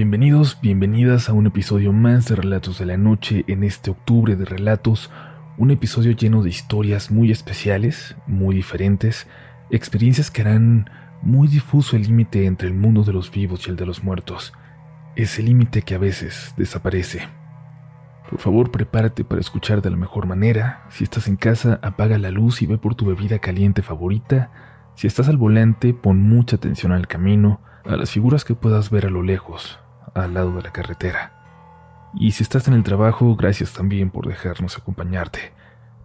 Bienvenidos, bienvenidas a un episodio más de Relatos de la Noche en este octubre de Relatos, un episodio lleno de historias muy especiales, muy diferentes, experiencias que harán muy difuso el límite entre el mundo de los vivos y el de los muertos, ese límite que a veces desaparece. Por favor, prepárate para escuchar de la mejor manera. Si estás en casa, apaga la luz y ve por tu bebida caliente favorita. Si estás al volante, pon mucha atención al camino, a las figuras que puedas ver a lo lejos, al lado de la carretera. Y si estás en el trabajo, gracias también por dejarnos acompañarte.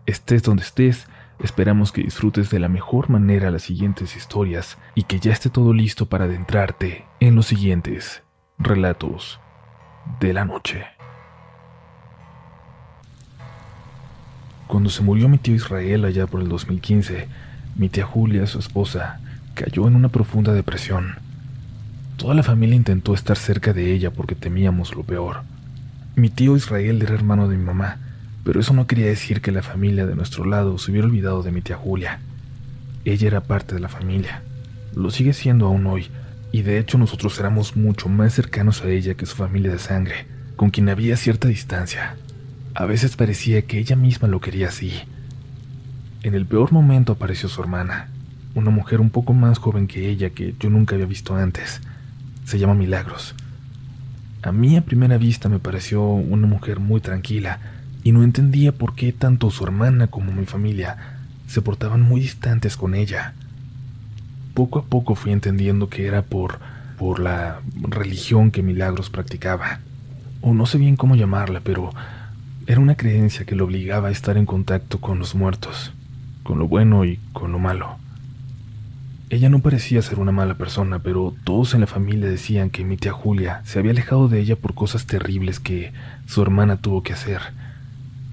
Estés donde estés, esperamos que disfrutes de la mejor manera las siguientes historias y que ya esté todo listo para adentrarte en los siguientes relatos de la noche. Cuando se murió mi tío Israel allá por el 2015, mi tía Julia, su esposa, cayó en una profunda depresión. Toda la familia intentó estar cerca de ella porque temíamos lo peor. Mi tío Israel era hermano de mi mamá, pero eso no quería decir que la familia de nuestro lado se hubiera olvidado de mi tía Julia. Ella era parte de la familia. Lo sigue siendo aún hoy, y de hecho nosotros éramos mucho más cercanos a ella que su familia de sangre, con quien había cierta distancia. A veces parecía que ella misma lo quería así. En el peor momento apareció su hermana, una mujer un poco más joven que ella que yo nunca había visto antes. Se llama Milagros. A mí a primera vista me pareció una mujer muy tranquila y no entendía por qué tanto su hermana como mi familia se portaban muy distantes con ella. Poco a poco fui entendiendo que era por por la religión que Milagros practicaba. O no sé bien cómo llamarla, pero era una creencia que lo obligaba a estar en contacto con los muertos, con lo bueno y con lo malo. Ella no parecía ser una mala persona, pero todos en la familia decían que mi tía Julia se había alejado de ella por cosas terribles que su hermana tuvo que hacer.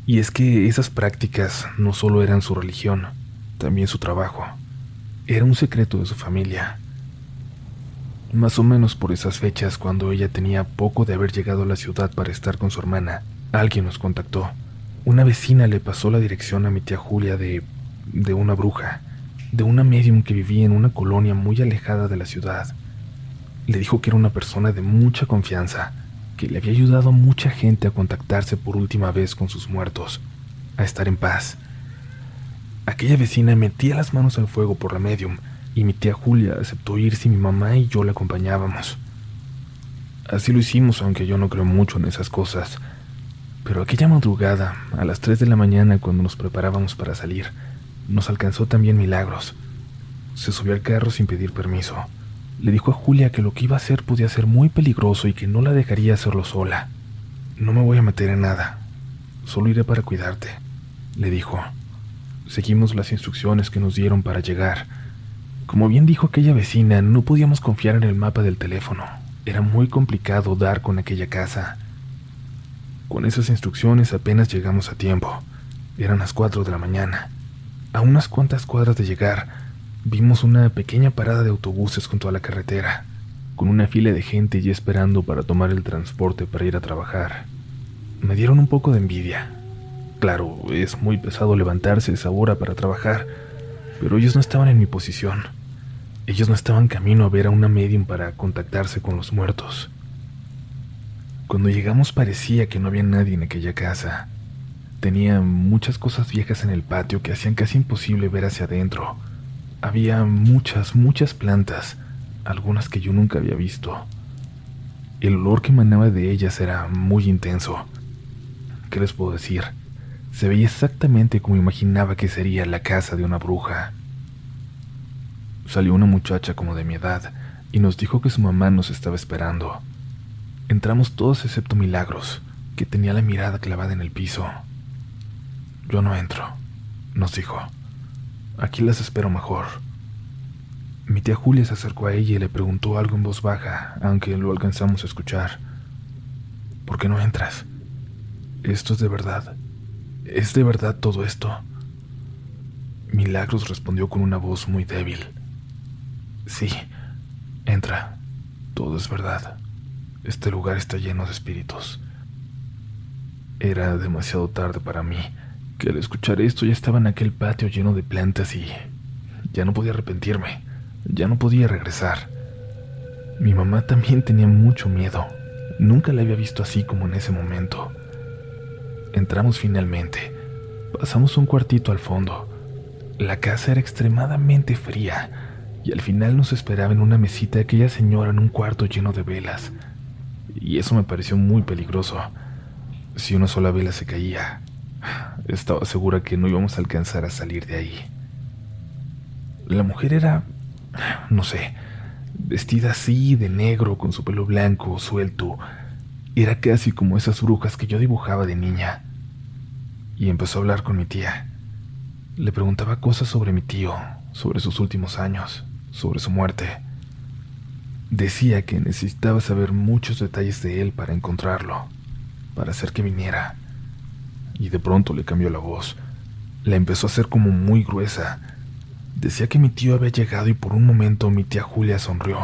Y es que esas prácticas no solo eran su religión, también su trabajo. Era un secreto de su familia. Más o menos por esas fechas, cuando ella tenía poco de haber llegado a la ciudad para estar con su hermana, Alguien nos contactó. Una vecina le pasó la dirección a mi tía Julia de... de una bruja, de una medium que vivía en una colonia muy alejada de la ciudad. Le dijo que era una persona de mucha confianza, que le había ayudado a mucha gente a contactarse por última vez con sus muertos, a estar en paz. Aquella vecina metía las manos al fuego por la medium y mi tía Julia aceptó ir si mi mamá y yo la acompañábamos. Así lo hicimos, aunque yo no creo mucho en esas cosas. Pero aquella madrugada, a las 3 de la mañana cuando nos preparábamos para salir, nos alcanzó también Milagros. Se subió al carro sin pedir permiso. Le dijo a Julia que lo que iba a hacer podía ser muy peligroso y que no la dejaría hacerlo sola. No me voy a meter en nada. Solo iré para cuidarte, le dijo. Seguimos las instrucciones que nos dieron para llegar. Como bien dijo aquella vecina, no podíamos confiar en el mapa del teléfono. Era muy complicado dar con aquella casa. Con esas instrucciones apenas llegamos a tiempo. Eran las 4 de la mañana. A unas cuantas cuadras de llegar, vimos una pequeña parada de autobuses junto a la carretera, con una fila de gente ya esperando para tomar el transporte para ir a trabajar. Me dieron un poco de envidia. Claro, es muy pesado levantarse a esa hora para trabajar, pero ellos no estaban en mi posición. Ellos no estaban camino a ver a una medium para contactarse con los muertos. Cuando llegamos parecía que no había nadie en aquella casa. Tenía muchas cosas viejas en el patio que hacían casi imposible ver hacia adentro. Había muchas, muchas plantas, algunas que yo nunca había visto. El olor que emanaba de ellas era muy intenso. ¿Qué les puedo decir? Se veía exactamente como imaginaba que sería la casa de una bruja. Salió una muchacha como de mi edad y nos dijo que su mamá nos estaba esperando. Entramos todos excepto Milagros, que tenía la mirada clavada en el piso. Yo no entro, nos dijo. Aquí las espero mejor. Mi tía Julia se acercó a ella y le preguntó algo en voz baja, aunque lo alcanzamos a escuchar. ¿Por qué no entras? Esto es de verdad. ¿Es de verdad todo esto? Milagros respondió con una voz muy débil. Sí, entra. Todo es verdad. Este lugar está lleno de espíritus. Era demasiado tarde para mí, que al escuchar esto ya estaba en aquel patio lleno de plantas y ya no podía arrepentirme, ya no podía regresar. Mi mamá también tenía mucho miedo, Nunca la había visto así como en ese momento. Entramos finalmente. Pasamos un cuartito al fondo. La casa era extremadamente fría y al final nos esperaba en una mesita aquella señora en un cuarto lleno de velas. Y eso me pareció muy peligroso. Si una sola vela se caía, estaba segura que no íbamos a alcanzar a salir de ahí. La mujer era, no sé, vestida así de negro con su pelo blanco suelto. Era casi como esas brujas que yo dibujaba de niña. Y empezó a hablar con mi tía. Le preguntaba cosas sobre mi tío, sobre sus últimos años, sobre su muerte. Decía que necesitaba saber muchos detalles de él para encontrarlo, para hacer que viniera. Y de pronto le cambió la voz. La empezó a hacer como muy gruesa. Decía que mi tío había llegado y por un momento mi tía Julia sonrió.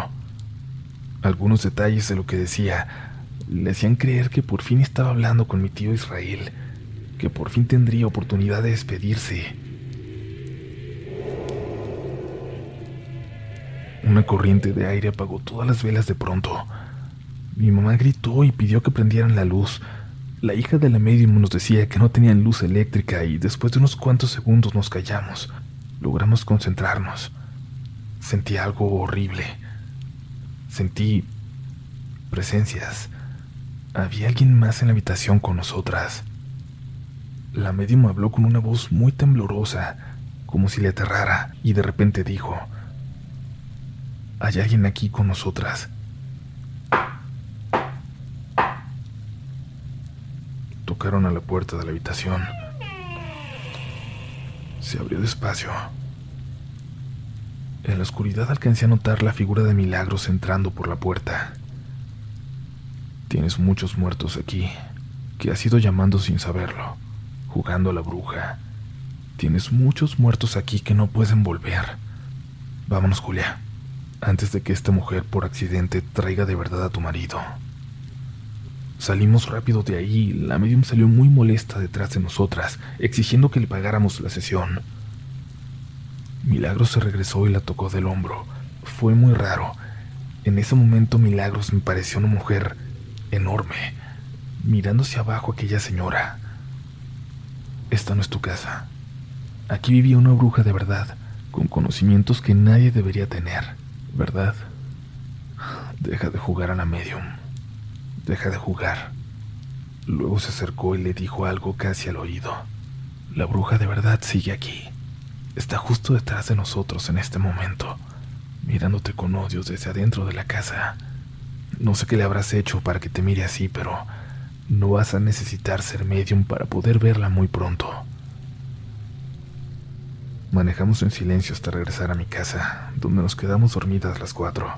Algunos detalles de lo que decía le hacían creer que por fin estaba hablando con mi tío Israel, que por fin tendría oportunidad de despedirse Una corriente de aire apagó todas las velas de pronto. Mi mamá gritó y pidió que prendieran la luz. La hija de la medium nos decía que no tenían luz eléctrica y después de unos cuantos segundos nos callamos. Logramos concentrarnos. Sentí algo horrible. Sentí presencias. Había alguien más en la habitación con nosotras. La medium habló con una voz muy temblorosa, como si le aterrara, y de repente dijo, hay alguien aquí con nosotras. Tocaron a la puerta de la habitación. Se abrió despacio. En la oscuridad alcancé a notar la figura de Milagros entrando por la puerta. Tienes muchos muertos aquí, que has ido llamando sin saberlo, jugando a la bruja. Tienes muchos muertos aquí que no pueden volver. Vámonos, Julia antes de que esta mujer por accidente traiga de verdad a tu marido. Salimos rápido de ahí, la medium salió muy molesta detrás de nosotras, exigiendo que le pagáramos la sesión. Milagros se regresó y la tocó del hombro. Fue muy raro. En ese momento Milagros me pareció una mujer enorme, mirando hacia abajo aquella señora. Esta no es tu casa. Aquí vivía una bruja de verdad, con conocimientos que nadie debería tener. ¿verdad? Deja de jugar a la medium. Deja de jugar. Luego se acercó y le dijo algo casi al oído. La bruja de verdad sigue aquí. Está justo detrás de nosotros en este momento, mirándote con odio desde adentro de la casa. No sé qué le habrás hecho para que te mire así, pero no vas a necesitar ser medium para poder verla muy pronto. Manejamos en silencio hasta regresar a mi casa, donde nos quedamos dormidas las cuatro.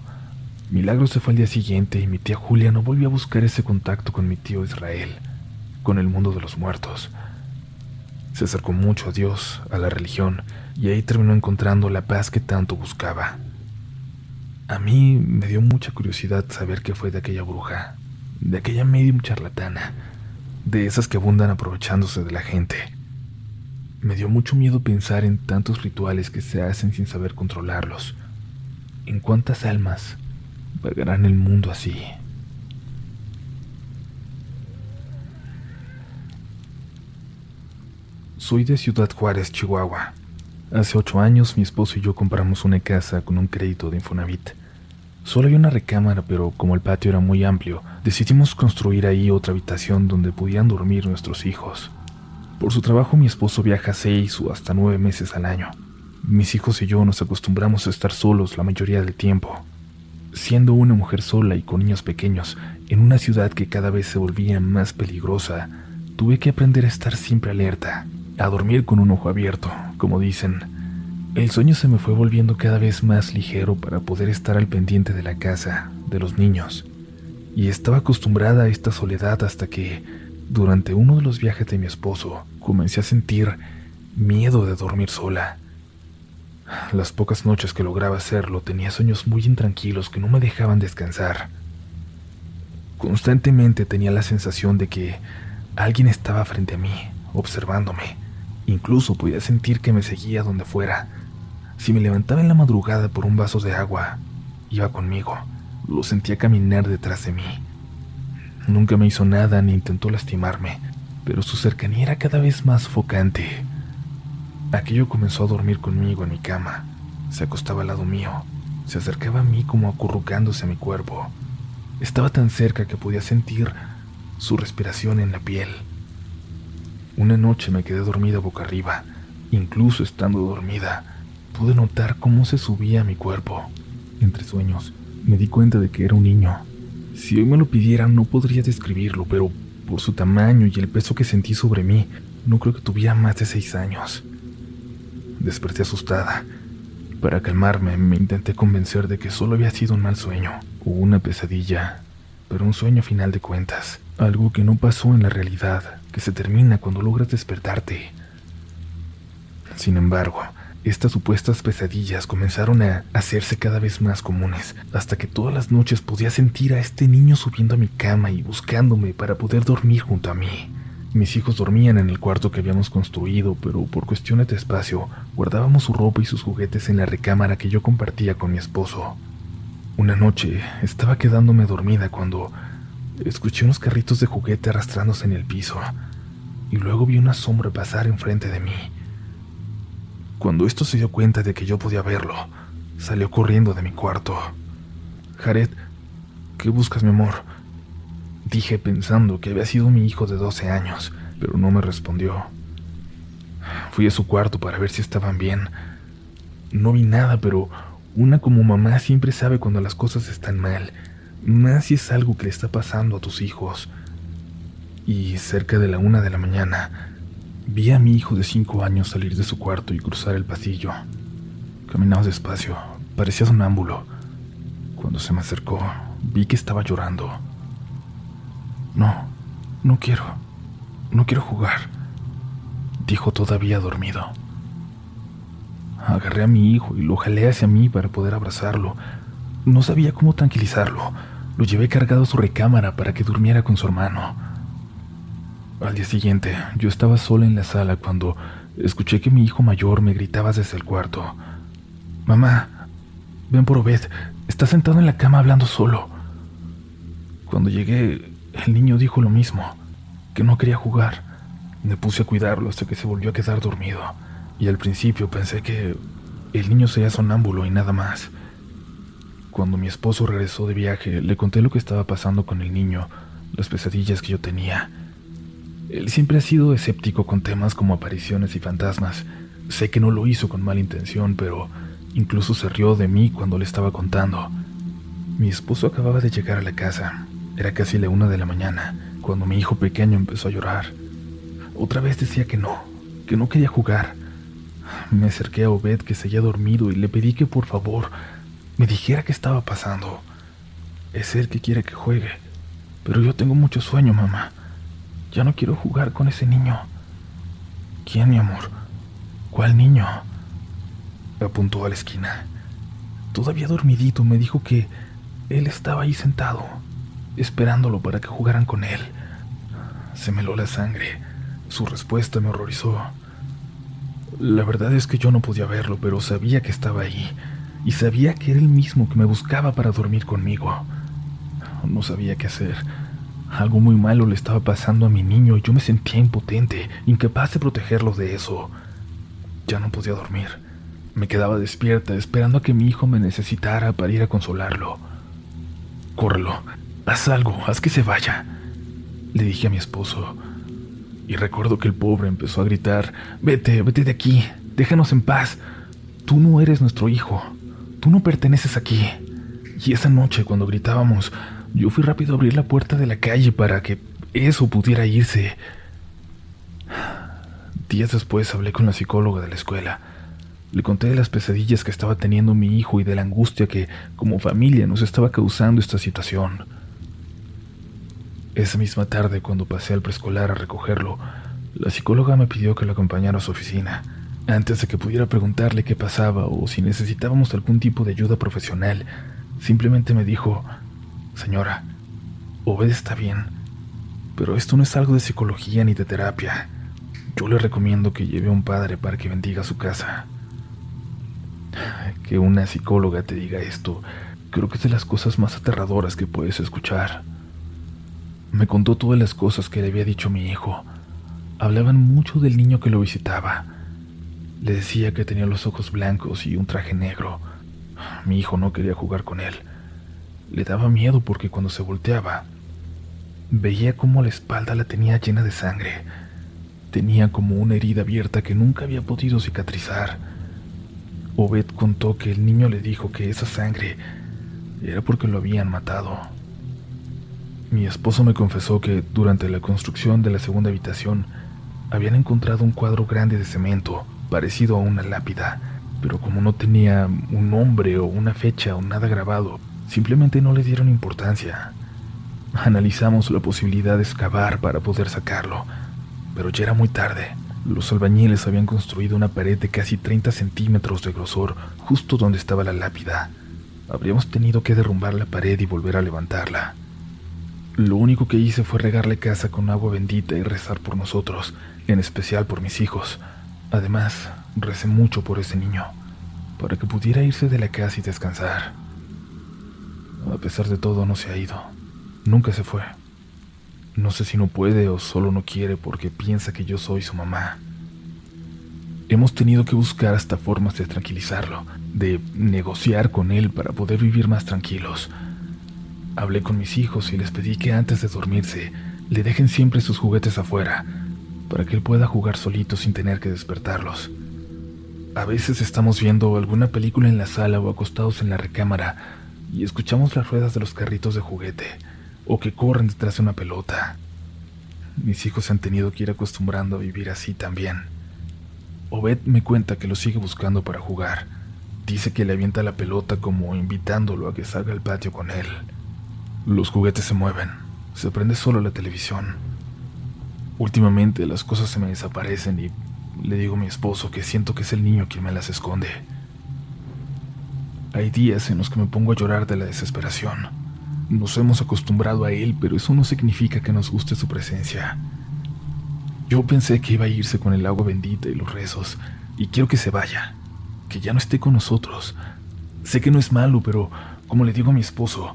Milagro se fue al día siguiente y mi tía Julia no volvió a buscar ese contacto con mi tío Israel, con el mundo de los muertos. Se acercó mucho a Dios, a la religión, y ahí terminó encontrando la paz que tanto buscaba. A mí me dio mucha curiosidad saber qué fue de aquella bruja, de aquella medium charlatana, de esas que abundan aprovechándose de la gente me dio mucho miedo pensar en tantos rituales que se hacen sin saber controlarlos. ¿En cuántas almas vagarán el mundo así? Soy de Ciudad Juárez, Chihuahua. Hace ocho años mi esposo y yo compramos una casa con un crédito de Infonavit. Solo había una recámara, pero como el patio era muy amplio, decidimos construir ahí otra habitación donde pudieran dormir nuestros hijos. Por su trabajo mi esposo viaja seis o hasta nueve meses al año. Mis hijos y yo nos acostumbramos a estar solos la mayoría del tiempo. Siendo una mujer sola y con niños pequeños, en una ciudad que cada vez se volvía más peligrosa, tuve que aprender a estar siempre alerta, a dormir con un ojo abierto, como dicen. El sueño se me fue volviendo cada vez más ligero para poder estar al pendiente de la casa, de los niños. Y estaba acostumbrada a esta soledad hasta que, durante uno de los viajes de mi esposo, comencé a sentir miedo de dormir sola. Las pocas noches que lograba hacerlo tenía sueños muy intranquilos que no me dejaban descansar. Constantemente tenía la sensación de que alguien estaba frente a mí, observándome. Incluso podía sentir que me seguía donde fuera. Si me levantaba en la madrugada por un vaso de agua, iba conmigo. Lo sentía caminar detrás de mí. Nunca me hizo nada ni intentó lastimarme, pero su cercanía era cada vez más focante. Aquello comenzó a dormir conmigo en mi cama. Se acostaba al lado mío. Se acercaba a mí como acurrucándose a mi cuerpo. Estaba tan cerca que podía sentir su respiración en la piel. Una noche me quedé dormida boca arriba. Incluso estando dormida, pude notar cómo se subía a mi cuerpo. Entre sueños, me di cuenta de que era un niño. Si hoy me lo pidieran, no podría describirlo, pero por su tamaño y el peso que sentí sobre mí, no creo que tuviera más de seis años. Desperté asustada. Para calmarme, me intenté convencer de que solo había sido un mal sueño o una pesadilla, pero un sueño final de cuentas, algo que no pasó en la realidad, que se termina cuando logras despertarte. Sin embargo, estas supuestas pesadillas comenzaron a hacerse cada vez más comunes, hasta que todas las noches podía sentir a este niño subiendo a mi cama y buscándome para poder dormir junto a mí. Mis hijos dormían en el cuarto que habíamos construido, pero por cuestiones de espacio guardábamos su ropa y sus juguetes en la recámara que yo compartía con mi esposo. Una noche estaba quedándome dormida cuando escuché unos carritos de juguete arrastrándose en el piso y luego vi una sombra pasar enfrente de mí. Cuando esto se dio cuenta de que yo podía verlo, salió corriendo de mi cuarto. Jared, ¿qué buscas, mi amor? Dije pensando que había sido mi hijo de 12 años, pero no me respondió. Fui a su cuarto para ver si estaban bien. No vi nada, pero una como mamá siempre sabe cuando las cosas están mal, más si es algo que le está pasando a tus hijos. Y cerca de la una de la mañana, vi a mi hijo de cinco años salir de su cuarto y cruzar el pasillo. Caminaba despacio, parecía sonámbulo. Cuando se me acercó, vi que estaba llorando. No, no quiero. No quiero jugar, dijo todavía dormido. Agarré a mi hijo y lo jalé hacia mí para poder abrazarlo. No sabía cómo tranquilizarlo. Lo llevé cargado a su recámara para que durmiera con su hermano. Al día siguiente, yo estaba sola en la sala cuando escuché que mi hijo mayor me gritaba desde el cuarto. Mamá, ven por Obed, está sentado en la cama hablando solo. Cuando llegué, el niño dijo lo mismo, que no quería jugar. Me puse a cuidarlo hasta que se volvió a quedar dormido, y al principio pensé que el niño sería sonámbulo y nada más. Cuando mi esposo regresó de viaje, le conté lo que estaba pasando con el niño, las pesadillas que yo tenía. Él siempre ha sido escéptico con temas como apariciones y fantasmas. Sé que no lo hizo con mala intención, pero incluso se rió de mí cuando le estaba contando. Mi esposo acababa de llegar a la casa era casi la una de la mañana cuando mi hijo pequeño empezó a llorar. Otra vez decía que no, que no quería jugar. Me acerqué a Obed que se había dormido y le pedí que por favor me dijera qué estaba pasando. Es él que quiere que juegue, pero yo tengo mucho sueño, mamá. Ya no quiero jugar con ese niño. ¿Quién, mi amor? ¿Cuál niño? Apuntó a la esquina. Todavía dormidito me dijo que él estaba ahí sentado esperándolo para que jugaran con él. Se me la sangre. Su respuesta me horrorizó. La verdad es que yo no podía verlo, pero sabía que estaba ahí, y sabía que era el mismo que me buscaba para dormir conmigo. No sabía qué hacer. Algo muy malo le estaba pasando a mi niño y yo me sentía impotente, incapaz de protegerlo de eso. Ya no podía dormir. Me quedaba despierta, esperando a que mi hijo me necesitara para ir a consolarlo. Córrelo, Haz algo, haz que se vaya, le dije a mi esposo. Y recuerdo que el pobre empezó a gritar, vete, vete de aquí, déjanos en paz. Tú no eres nuestro hijo, tú no perteneces aquí. Y esa noche cuando gritábamos, yo fui rápido a abrir la puerta de la calle para que eso pudiera irse. Días después hablé con la psicóloga de la escuela. Le conté de las pesadillas que estaba teniendo mi hijo y de la angustia que, como familia, nos estaba causando esta situación. Esa misma tarde, cuando pasé al preescolar a recogerlo, la psicóloga me pidió que lo acompañara a su oficina, antes de que pudiera preguntarle qué pasaba o si necesitábamos algún tipo de ayuda profesional. Simplemente me dijo, señora, Obed está bien, pero esto no es algo de psicología ni de terapia. Yo le recomiendo que lleve a un padre para que bendiga su casa. Que una psicóloga te diga esto, creo que es de las cosas más aterradoras que puedes escuchar. Me contó todas las cosas que le había dicho mi hijo. Hablaban mucho del niño que lo visitaba. Le decía que tenía los ojos blancos y un traje negro. Mi hijo no quería jugar con él. Le daba miedo porque cuando se volteaba, veía cómo la espalda la tenía llena de sangre. Tenía como una herida abierta que nunca había podido cicatrizar. Obed contó que el niño le dijo que esa sangre era porque lo habían matado. Mi esposo me confesó que durante la construcción de la segunda habitación habían encontrado un cuadro grande de cemento, parecido a una lápida, pero como no tenía un nombre o una fecha o nada grabado, simplemente no le dieron importancia. Analizamos la posibilidad de excavar para poder sacarlo, pero ya era muy tarde. Los albañiles habían construido una pared de casi 30 centímetros de grosor justo donde estaba la lápida. Habríamos tenido que derrumbar la pared y volver a levantarla. Lo único que hice fue regarle casa con agua bendita y rezar por nosotros, en especial por mis hijos. Además, recé mucho por ese niño, para que pudiera irse de la casa y descansar. A pesar de todo, no se ha ido. Nunca se fue. No sé si no puede o solo no quiere porque piensa que yo soy su mamá. Hemos tenido que buscar hasta formas de tranquilizarlo, de negociar con él para poder vivir más tranquilos. Hablé con mis hijos y les pedí que antes de dormirse le dejen siempre sus juguetes afuera, para que él pueda jugar solito sin tener que despertarlos. A veces estamos viendo alguna película en la sala o acostados en la recámara y escuchamos las ruedas de los carritos de juguete o que corren detrás de una pelota. Mis hijos se han tenido que ir acostumbrando a vivir así también. Obed me cuenta que lo sigue buscando para jugar. Dice que le avienta la pelota como invitándolo a que salga al patio con él. Los juguetes se mueven. Se prende solo la televisión. Últimamente las cosas se me desaparecen y le digo a mi esposo que siento que es el niño quien me las esconde. Hay días en los que me pongo a llorar de la desesperación. Nos hemos acostumbrado a él, pero eso no significa que nos guste su presencia. Yo pensé que iba a irse con el agua bendita y los rezos, y quiero que se vaya, que ya no esté con nosotros. Sé que no es malo, pero como le digo a mi esposo,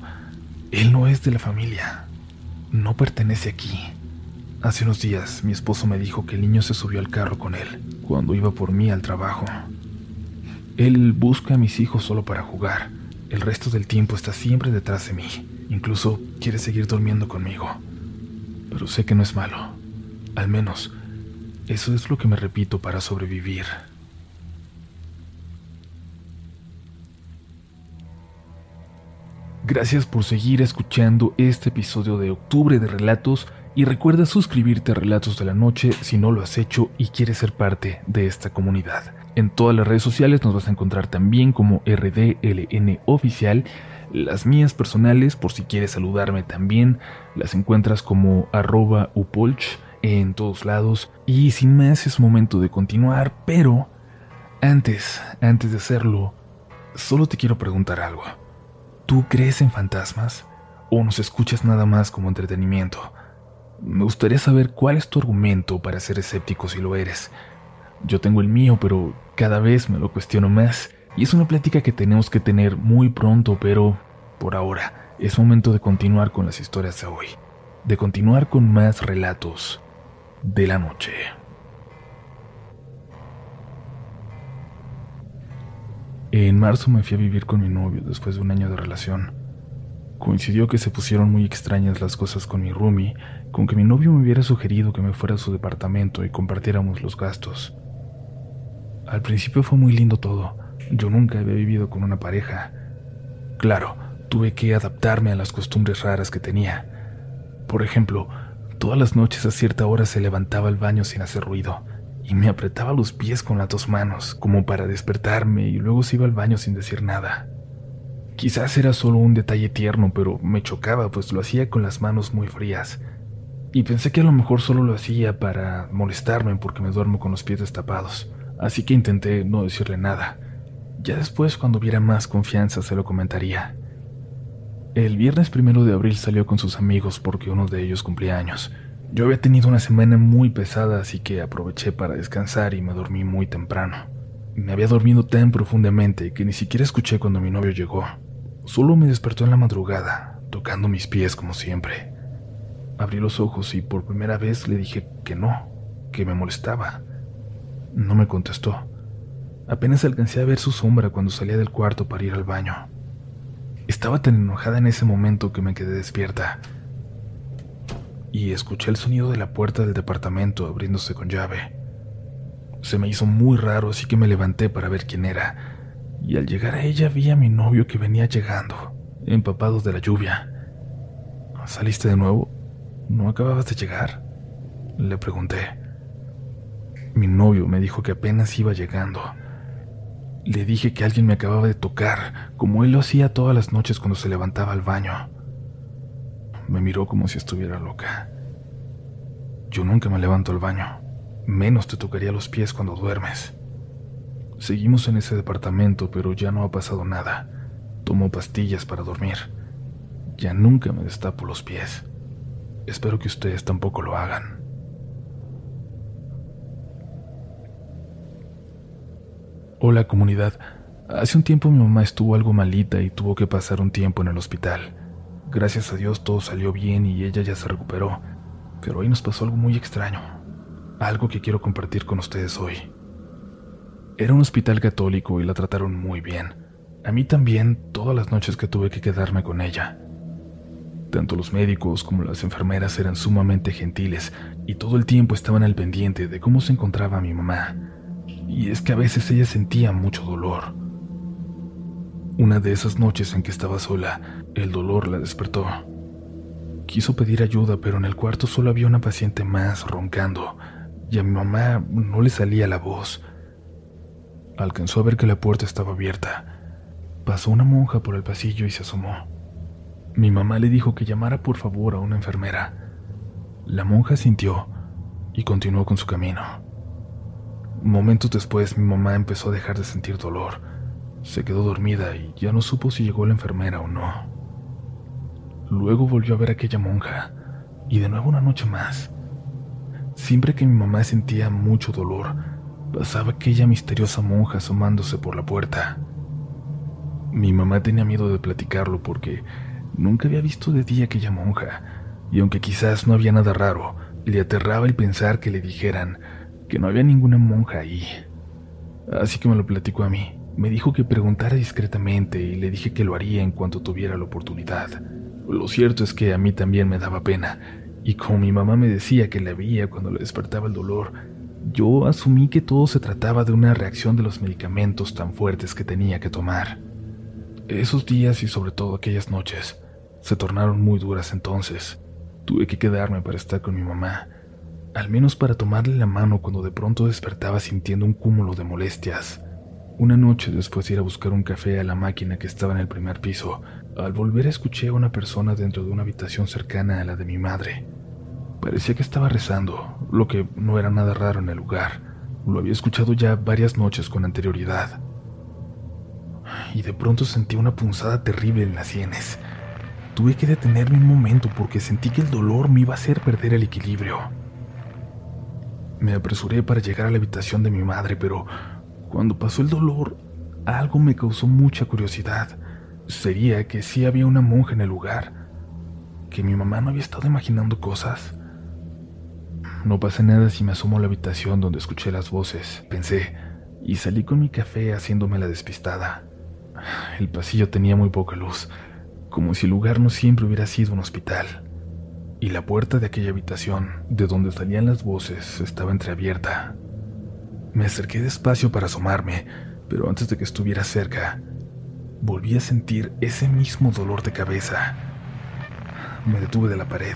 él no es de la familia. No pertenece aquí. Hace unos días mi esposo me dijo que el niño se subió al carro con él cuando iba por mí al trabajo. Él busca a mis hijos solo para jugar. El resto del tiempo está siempre detrás de mí. Incluso quiere seguir durmiendo conmigo. Pero sé que no es malo. Al menos, eso es lo que me repito para sobrevivir. Gracias por seguir escuchando este episodio de octubre de Relatos y recuerda suscribirte a Relatos de la Noche si no lo has hecho y quieres ser parte de esta comunidad. En todas las redes sociales nos vas a encontrar también como RDLN Oficial. Las mías personales, por si quieres saludarme también, las encuentras como arroba upolch en todos lados. Y sin más es momento de continuar, pero antes, antes de hacerlo, solo te quiero preguntar algo. ¿Tú crees en fantasmas? ¿O nos escuchas nada más como entretenimiento? Me gustaría saber cuál es tu argumento para ser escéptico si lo eres. Yo tengo el mío, pero cada vez me lo cuestiono más. Y es una plática que tenemos que tener muy pronto, pero por ahora es momento de continuar con las historias de hoy. De continuar con más relatos de la noche. En marzo me fui a vivir con mi novio después de un año de relación. Coincidió que se pusieron muy extrañas las cosas con mi roomie, con que mi novio me hubiera sugerido que me fuera a su departamento y compartiéramos los gastos. Al principio fue muy lindo todo. Yo nunca había vivido con una pareja. Claro, tuve que adaptarme a las costumbres raras que tenía. Por ejemplo, todas las noches a cierta hora se levantaba al baño sin hacer ruido y me apretaba los pies con las dos manos, como para despertarme, y luego se iba al baño sin decir nada. Quizás era solo un detalle tierno, pero me chocaba, pues lo hacía con las manos muy frías. Y pensé que a lo mejor solo lo hacía para molestarme porque me duermo con los pies destapados, así que intenté no decirle nada. Ya después, cuando hubiera más confianza, se lo comentaría. El viernes primero de abril salió con sus amigos porque uno de ellos cumplía años. Yo había tenido una semana muy pesada, así que aproveché para descansar y me dormí muy temprano. Me había dormido tan profundamente que ni siquiera escuché cuando mi novio llegó. Solo me despertó en la madrugada, tocando mis pies como siempre. Abrí los ojos y por primera vez le dije que no, que me molestaba. No me contestó. Apenas alcancé a ver su sombra cuando salía del cuarto para ir al baño. Estaba tan enojada en ese momento que me quedé despierta y escuché el sonido de la puerta del departamento abriéndose con llave. Se me hizo muy raro, así que me levanté para ver quién era, y al llegar a ella vi a mi novio que venía llegando, empapado de la lluvia. ¿Saliste de nuevo? ¿No acababas de llegar? Le pregunté. Mi novio me dijo que apenas iba llegando. Le dije que alguien me acababa de tocar, como él lo hacía todas las noches cuando se levantaba al baño. Me miró como si estuviera loca. Yo nunca me levanto al baño, menos te tocaría los pies cuando duermes. Seguimos en ese departamento, pero ya no ha pasado nada. Tomo pastillas para dormir. Ya nunca me destapo los pies. Espero que ustedes tampoco lo hagan. Hola comunidad. Hace un tiempo mi mamá estuvo algo malita y tuvo que pasar un tiempo en el hospital. Gracias a Dios todo salió bien y ella ya se recuperó, pero hoy nos pasó algo muy extraño, algo que quiero compartir con ustedes hoy. Era un hospital católico y la trataron muy bien. A mí también todas las noches que tuve que quedarme con ella. Tanto los médicos como las enfermeras eran sumamente gentiles y todo el tiempo estaban al pendiente de cómo se encontraba mi mamá. Y es que a veces ella sentía mucho dolor. Una de esas noches en que estaba sola, el dolor la despertó. Quiso pedir ayuda, pero en el cuarto solo había una paciente más roncando, y a mi mamá no le salía la voz. Alcanzó a ver que la puerta estaba abierta. Pasó una monja por el pasillo y se asomó. Mi mamá le dijo que llamara por favor a una enfermera. La monja sintió y continuó con su camino. Momentos después mi mamá empezó a dejar de sentir dolor. Se quedó dormida y ya no supo si llegó la enfermera o no. Luego volvió a ver a aquella monja y de nuevo una noche más. Siempre que mi mamá sentía mucho dolor, pasaba aquella misteriosa monja asomándose por la puerta. Mi mamá tenía miedo de platicarlo porque nunca había visto de día aquella monja, y aunque quizás no había nada raro, le aterraba el pensar que le dijeran que no había ninguna monja ahí. Así que me lo platicó a mí. Me dijo que preguntara discretamente y le dije que lo haría en cuanto tuviera la oportunidad. Lo cierto es que a mí también me daba pena, y como mi mamá me decía que la veía cuando le despertaba el dolor, yo asumí que todo se trataba de una reacción de los medicamentos tan fuertes que tenía que tomar. Esos días y sobre todo aquellas noches se tornaron muy duras entonces. Tuve que quedarme para estar con mi mamá, al menos para tomarle la mano cuando de pronto despertaba sintiendo un cúmulo de molestias. Una noche después de ir a buscar un café a la máquina que estaba en el primer piso, al volver escuché a una persona dentro de una habitación cercana a la de mi madre. Parecía que estaba rezando, lo que no era nada raro en el lugar. Lo había escuchado ya varias noches con anterioridad. Y de pronto sentí una punzada terrible en las sienes. Tuve que detenerme un momento porque sentí que el dolor me iba a hacer perder el equilibrio. Me apresuré para llegar a la habitación de mi madre, pero cuando pasó el dolor, algo me causó mucha curiosidad. Sería que sí había una monja en el lugar, que mi mamá no había estado imaginando cosas. No pasa nada si me asomo a la habitación donde escuché las voces, pensé, y salí con mi café haciéndome la despistada. El pasillo tenía muy poca luz, como si el lugar no siempre hubiera sido un hospital. Y la puerta de aquella habitación, de donde salían las voces, estaba entreabierta. Me acerqué despacio para asomarme, pero antes de que estuviera cerca, volví a sentir ese mismo dolor de cabeza. Me detuve de la pared,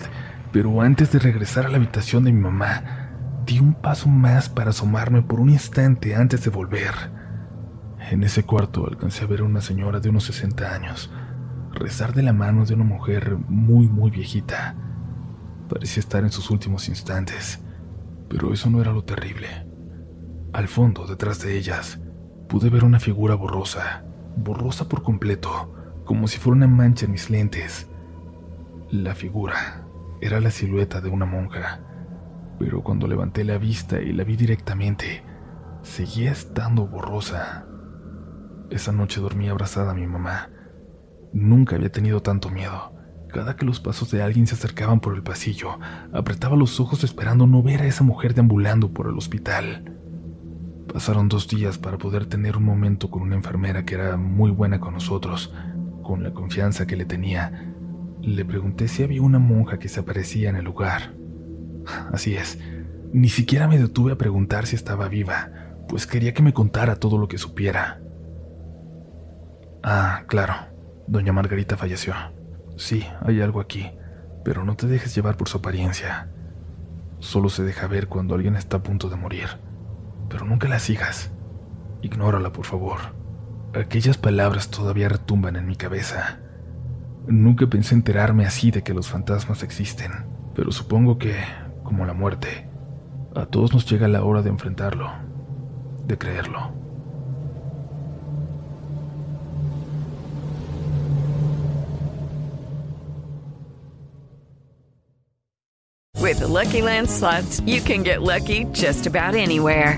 pero antes de regresar a la habitación de mi mamá, di un paso más para asomarme por un instante antes de volver. En ese cuarto alcancé a ver a una señora de unos 60 años rezar de la mano de una mujer muy, muy viejita. Parecía estar en sus últimos instantes, pero eso no era lo terrible. Al fondo, detrás de ellas, pude ver una figura borrosa, borrosa por completo, como si fuera una mancha en mis lentes. La figura era la silueta de una monja, pero cuando levanté la vista y la vi directamente, seguía estando borrosa. Esa noche dormí abrazada a mi mamá. Nunca había tenido tanto miedo, Cada que los pasos de alguien se acercaban por el pasillo, apretaba los ojos esperando no ver a esa mujer deambulando por el hospital. Pasaron dos días para poder tener un momento con una enfermera que era muy buena con nosotros, con la confianza que le tenía. Le pregunté si había una monja que se aparecía en el lugar. Así es, ni siquiera me detuve a preguntar si estaba viva, pues quería que me contara todo lo que supiera. Ah, claro, doña Margarita falleció. Sí, hay algo aquí, pero no te dejes llevar por su apariencia. Solo se deja ver cuando alguien está a punto de morir, pero nunca la sigas. Ignórala, por favor. Aquellas palabras todavía retumban en mi cabeza. Nunca pensé enterarme así de que los fantasmas existen, pero supongo que, como la muerte, a todos nos llega la hora de enfrentarlo, de creerlo. With the Lucky Land slots, you can get lucky just about anywhere.